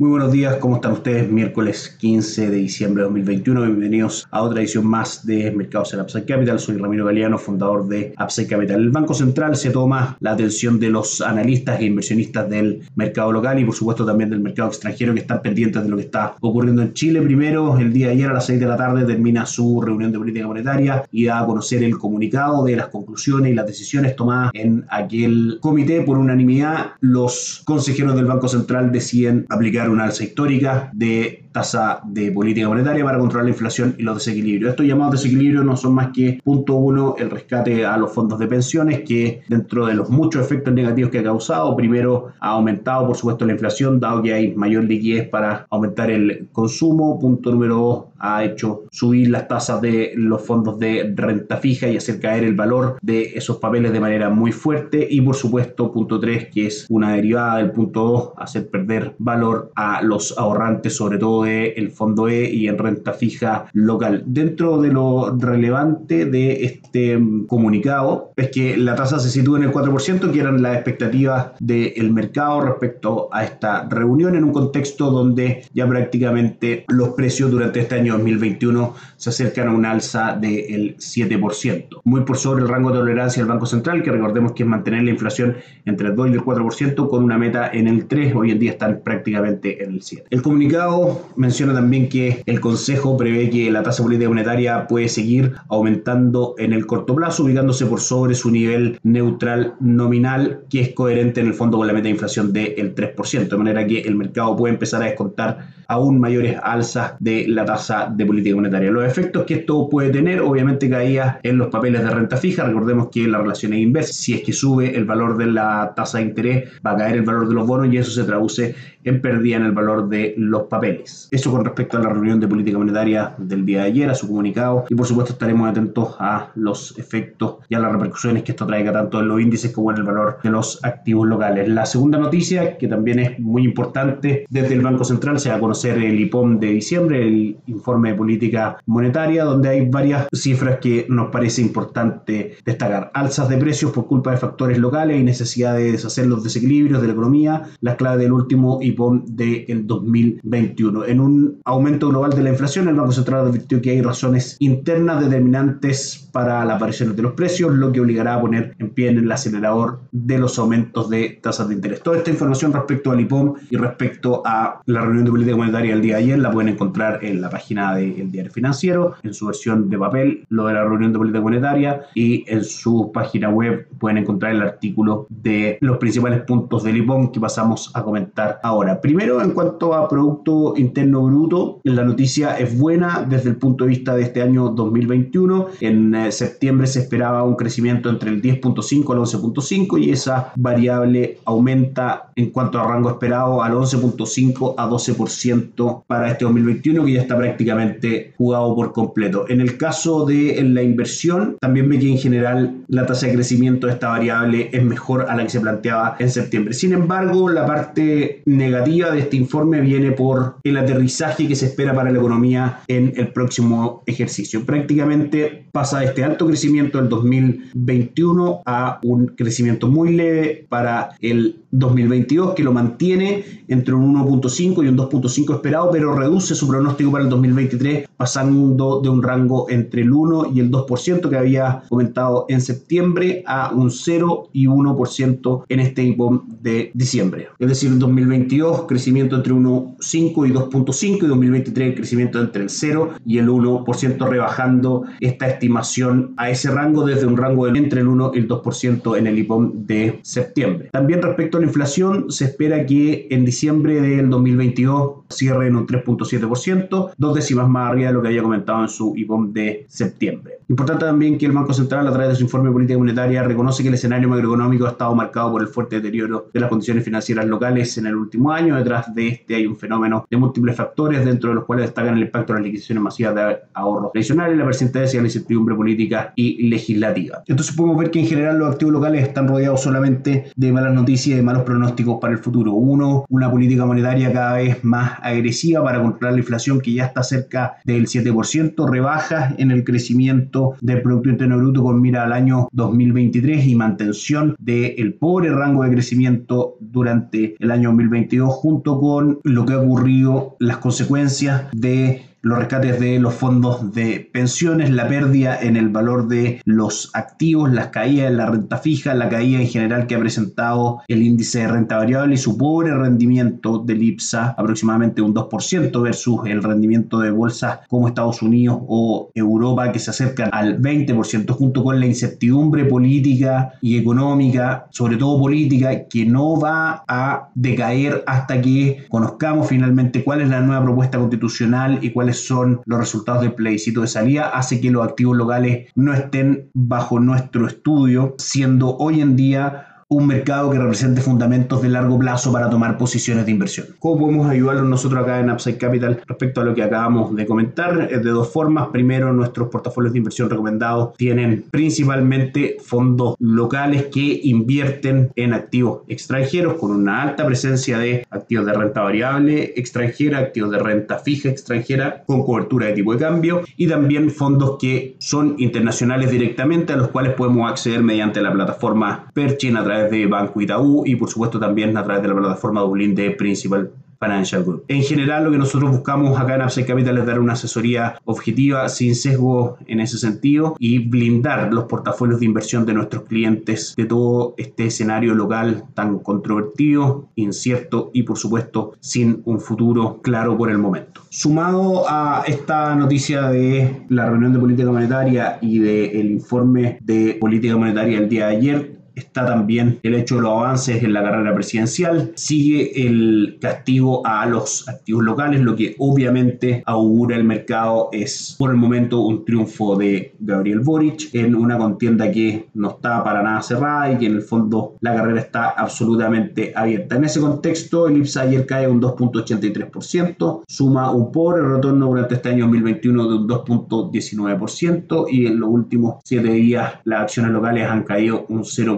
Muy buenos días, ¿cómo están ustedes? Miércoles 15 de diciembre de 2021. Bienvenidos a otra edición más de Mercados en Upside Capital. Soy Ramiro Galeano, fundador de Upside Capital. El Banco Central se toma la atención de los analistas e inversionistas del mercado local y, por supuesto, también del mercado extranjero que están pendientes de lo que está ocurriendo en Chile. Primero, el día de ayer a las 6 de la tarde termina su reunión de política monetaria y da a conocer el comunicado de las conclusiones y las decisiones tomadas en aquel comité por unanimidad. Los consejeros del Banco Central deciden aplicar una alza histórica de tasa de política monetaria para controlar la inflación y los desequilibrios. Estos llamados desequilibrios no son más que, punto uno, el rescate a los fondos de pensiones, que dentro de los muchos efectos negativos que ha causado, primero ha aumentado, por supuesto, la inflación, dado que hay mayor liquidez para aumentar el consumo. Punto número dos, ha hecho subir las tasas de los fondos de renta fija y hacer caer el valor de esos papeles de manera muy fuerte. Y por supuesto, punto tres, que es una derivada del punto dos, hacer perder valor a los ahorrantes, sobre todo el Fondo E y en renta fija local. Dentro de lo relevante de este mm, comunicado es que la tasa se sitúa en el 4%, que eran las expectativas del mercado respecto a esta reunión en un contexto donde ya prácticamente los precios durante este año 2021 se acercan a un alza del 7%, muy por sobre el rango de tolerancia del Banco Central, que recordemos que es mantener la inflación entre el 2 y el 4% con una meta en el 3, hoy en día están prácticamente en el 7. El comunicado menciona también que el Consejo prevé que la tasa política monetaria puede seguir aumentando en el corto plazo, ubicándose por sobre su nivel neutral nominal, que es coherente en el fondo con la meta de inflación del 3%, de manera que el mercado puede empezar a descontar aún mayores alzas de la tasa de política monetaria. Los efectos que esto puede tener, obviamente, caía en los papeles de renta fija. Recordemos que la relación es inversa. Si es que sube el valor de la tasa de interés, va a caer el valor de los bonos y eso se traduce en pérdida en el valor de los papeles. Eso con respecto a la reunión de política monetaria del día de ayer, a su comunicado y por supuesto estaremos atentos a los efectos y a las repercusiones que esto traiga tanto en los índices como en el valor de los activos locales. La segunda noticia, que también es muy importante desde el Banco Central, se va a conocer el IPOM de diciembre, el informe de política monetaria, donde hay varias cifras que nos parece importante destacar. Alzas de precios por culpa de factores locales y necesidad de deshacer los desequilibrios de la economía, la clave del último IPOM del 2021. En un aumento global de la inflación, el Banco Central advirtió que hay razones internas determinantes para la aparición de los precios, lo que obligará a poner en pie en el acelerador de los aumentos de tasas de interés. Toda esta información respecto al IPOM y respecto a la reunión de política monetaria el día de ayer la pueden encontrar en la página del diario financiero, en su versión de papel, lo de la reunión de política monetaria y en su página web pueden encontrar el artículo de los principales puntos del IPOM que pasamos a comentar ahora. Primero, en cuanto a Producto Interno Bruto, la noticia es buena desde el punto de vista de este año 2021. En eh, septiembre se esperaba un crecimiento entre el 10.5 al 11.5 y esa variable aumenta en cuanto a rango esperado al 11.5 a 12% para este 2021 que ya está prácticamente jugado por completo. En el caso de la inversión, también ve que en general la tasa de crecimiento de esta variable es mejor a la que se planteaba en septiembre. Sin embargo, la parte negativa de este informe viene por el aterrizaje que se espera para la economía en el próximo ejercicio. Prácticamente pasa de este alto crecimiento del 2021 a un crecimiento muy leve para el 2022 que lo mantiene entre un 1.5 y un 2.5 esperado, pero reduce su pronóstico para el 2023 pasando de un rango entre el 1 y el 2% que había comentado en septiembre a un 0 y 1% en este IPOM de diciembre. Es decir, en 2022 crecimiento entre 1.5 y 2.5 y 2023 crecimiento entre el 0 y el 1% rebajando esta estimación a ese rango desde un rango entre el 1 y el 2% en el IPOM de septiembre. También respecto la inflación, se espera que en diciembre del 2022 cierre en un 3.7%, dos décimas más arriba de lo que había comentado en su IPOM de septiembre. Importante también que el Banco Central, a través de su informe de política monetaria, reconoce que el escenario macroeconómico ha estado marcado por el fuerte deterioro de las condiciones financieras locales en el último año. Detrás de este hay un fenómeno de múltiples factores, dentro de los cuales destacan el impacto de las liquidaciones masivas de ahorros tradicionales, la persistencia de la incertidumbre política y legislativa. Entonces podemos ver que en general los activos locales están rodeados solamente de malas noticias y de malos pronósticos para el futuro. Uno, una política monetaria cada vez más agresiva para controlar la inflación que ya está cerca del 7%, rebajas en el crecimiento del Producto Interno Bruto con mira al año 2023 y mantención del pobre rango de crecimiento durante el año 2022 junto con lo que ha ocurrido, las consecuencias de los rescates de los fondos de pensiones, la pérdida en el valor de los activos, las caídas en la renta fija, la caída en general que ha presentado el índice de renta variable y su pobre rendimiento del IPSA, aproximadamente un 2% versus el rendimiento de bolsas como Estados Unidos o Europa que se acercan al 20%, junto con la incertidumbre política y económica, sobre todo política, que no va a decaer hasta que conozcamos finalmente cuál es la nueva propuesta constitucional y cuál son los resultados del plebiscito de salida, hace que los activos locales no estén bajo nuestro estudio, siendo hoy en día un mercado que represente fundamentos de largo plazo para tomar posiciones de inversión. ¿Cómo podemos ayudarlos nosotros acá en Upside Capital respecto a lo que acabamos de comentar? Es de dos formas. Primero, nuestros portafolios de inversión recomendados tienen principalmente fondos locales que invierten en activos extranjeros con una alta presencia de activos de renta variable extranjera, activos de renta fija extranjera con cobertura de tipo de cambio y también fondos que son internacionales directamente a los cuales podemos acceder mediante la plataforma Perchin a través de Banco Itaú y por supuesto también a través de la plataforma Dublín de Principal Financial Group. En general, lo que nosotros buscamos acá en Upside Capital es dar una asesoría objetiva, sin sesgo en ese sentido, y blindar los portafolios de inversión de nuestros clientes de todo este escenario local tan controvertido, incierto y, por supuesto, sin un futuro claro por el momento. Sumado a esta noticia de la reunión de política monetaria y del informe de política monetaria el día de ayer, está también el hecho de los avances en la carrera presidencial, sigue el castigo a los activos locales, lo que obviamente augura el mercado es por el momento un triunfo de Gabriel Boric en una contienda que no está para nada cerrada y que en el fondo la carrera está absolutamente abierta. En ese contexto, el IPSA ayer cae un 2.83%, suma un pobre retorno durante este año 2021 de un 2.19% y en los últimos 7 días las acciones locales han caído un 0.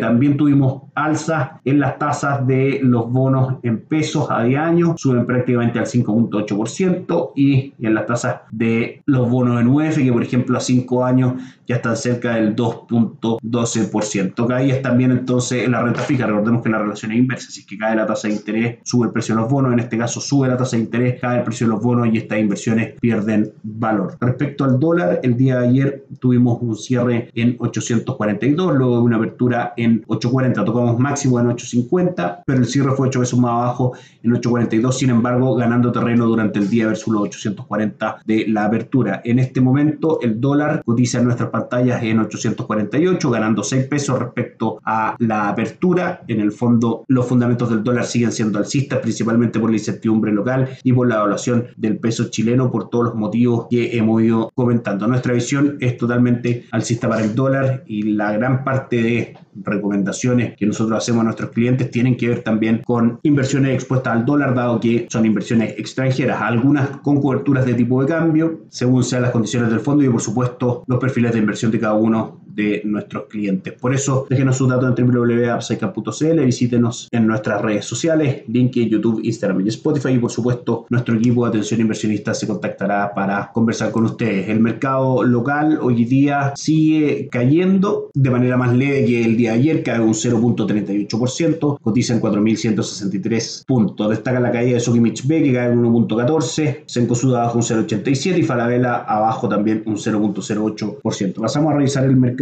También tuvimos alza en las tasas de los bonos en pesos a 10 años, suben prácticamente al 5.8% y en las tasas de los bonos en UF, que por ejemplo a 5 años ya están cerca del 2.12%. Caídas también entonces en la renta fija, recordemos que la relación es inversa, si es que cae la tasa de interés, sube el precio de los bonos, en este caso sube la tasa de interés, cae el precio de los bonos y estas inversiones pierden valor. Respecto al dólar, el día de ayer tuvimos un cierre en 842, luego de una apertura en 840, tocamos máximo en 850, pero el cierre fue 8 veces más abajo en 842, sin embargo ganando terreno durante el día versus los 840 de la apertura. En este momento el dólar cotiza en nuestras pantallas en 848, ganando 6 pesos respecto a la apertura. En el fondo los fundamentos del dólar siguen siendo alcistas, principalmente por la incertidumbre local y por la evaluación del peso chileno, por todos los motivos que hemos ido comentando. Nuestra visión es totalmente alcista para el dólar y la gran parte de recomendaciones que nosotros hacemos a nuestros clientes tienen que ver también con inversiones expuestas al dólar, dado que son inversiones extranjeras, algunas con coberturas de tipo de cambio, según sean las condiciones del fondo y por supuesto los perfiles de inversión de cada uno de nuestros clientes. Por eso, déjenos sus datos en www.upsicap.cl, visítenos en nuestras redes sociales, LinkedIn, YouTube, Instagram y Spotify y por supuesto nuestro equipo de atención inversionista se contactará para conversar con ustedes. El mercado local hoy día sigue cayendo de manera más leve que el día de ayer, cae un 0.38%, cotiza en 4.163 puntos. Destaca la caída de Sokimich B que cae en 1.14, Senkosuda abajo un 0.87 y Falabella abajo también un 0.08%. Pasamos a revisar el mercado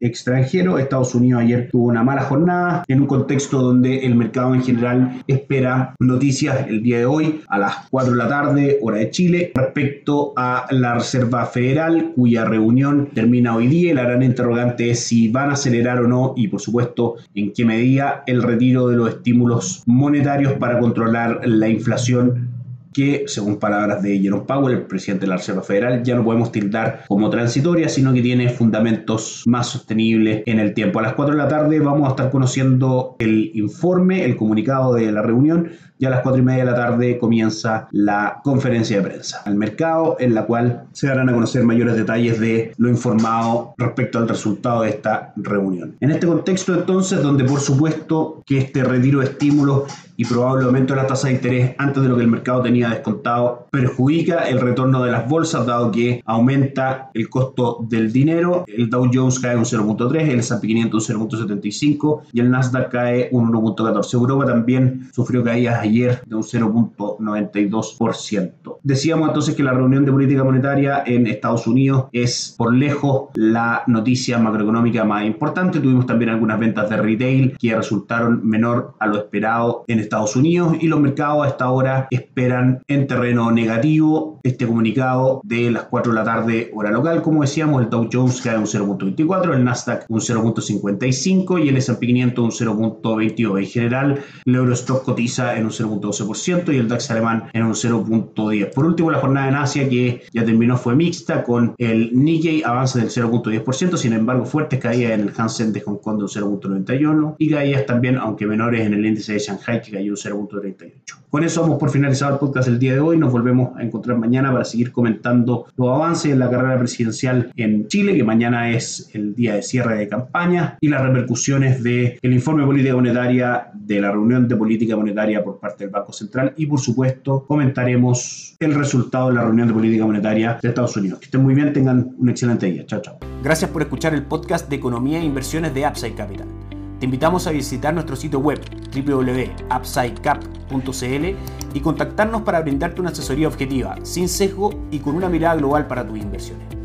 extranjero. Estados Unidos ayer tuvo una mala jornada en un contexto donde el mercado en general espera noticias el día de hoy a las 4 de la tarde, hora de Chile, respecto a la Reserva Federal, cuya reunión termina hoy día. La gran interrogante es si van a acelerar o no y, por supuesto, en qué medida el retiro de los estímulos monetarios para controlar la inflación que, según palabras de Jerome Powell, el presidente de la Reserva Federal, ya no podemos tildar como transitoria, sino que tiene fundamentos más sostenibles en el tiempo. A las 4 de la tarde vamos a estar conociendo el informe, el comunicado de la reunión y a las 4 y media de la tarde comienza la conferencia de prensa al mercado en la cual se darán a conocer mayores detalles de lo informado respecto al resultado de esta reunión. En este contexto entonces, donde por supuesto que este retiro de estímulos y probable aumento de la tasa de interés antes de lo que el mercado tenía descontado perjudica el retorno de las bolsas dado que aumenta el costo del dinero. El Dow Jones cae un 0.3, el S&P 500 un 0.75 y el Nasdaq cae un 1.14. Europa también sufrió caídas ayer de un 0.92%. Decíamos entonces que la reunión de política monetaria en Estados Unidos es por lejos la noticia macroeconómica más importante. Tuvimos también algunas ventas de retail que resultaron menor a lo esperado en Estados Unidos y los mercados a esta hora esperan en terreno negativo este comunicado de las 4 de la tarde hora local. Como decíamos, el Dow Jones cae un 0.24, el Nasdaq un 0.55 y el S&P 500 un 0.22. En general, el Eurostock cotiza en un 0.12% y el DAX alemán en un 0.10. Por último, la jornada en Asia que ya terminó fue mixta con el Nikkei avance del 0.10%, sin embargo fuertes caídas en el Hansen de Hong Kong de un 0.91 y caídas también, aunque menores, en el índice de Shanghai que cayó un 0.38. Con eso vamos por finalizar el podcast el día de hoy. Nos volvemos a encontrar mañana para seguir comentando los avances en la carrera presidencial en Chile, que mañana es el día de cierre de campaña, y las repercusiones del informe de política monetaria de la reunión de política monetaria por parte del Banco Central y por supuesto comentaremos el resultado de la reunión de política monetaria de Estados Unidos. Que estén muy bien, tengan un excelente día. Chao, chao. Gracias por escuchar el podcast de Economía e Inversiones de Upside Capital. Te invitamos a visitar nuestro sitio web www.upsidecap.cl y contactarnos para brindarte una asesoría objetiva, sin sesgo y con una mirada global para tus inversiones.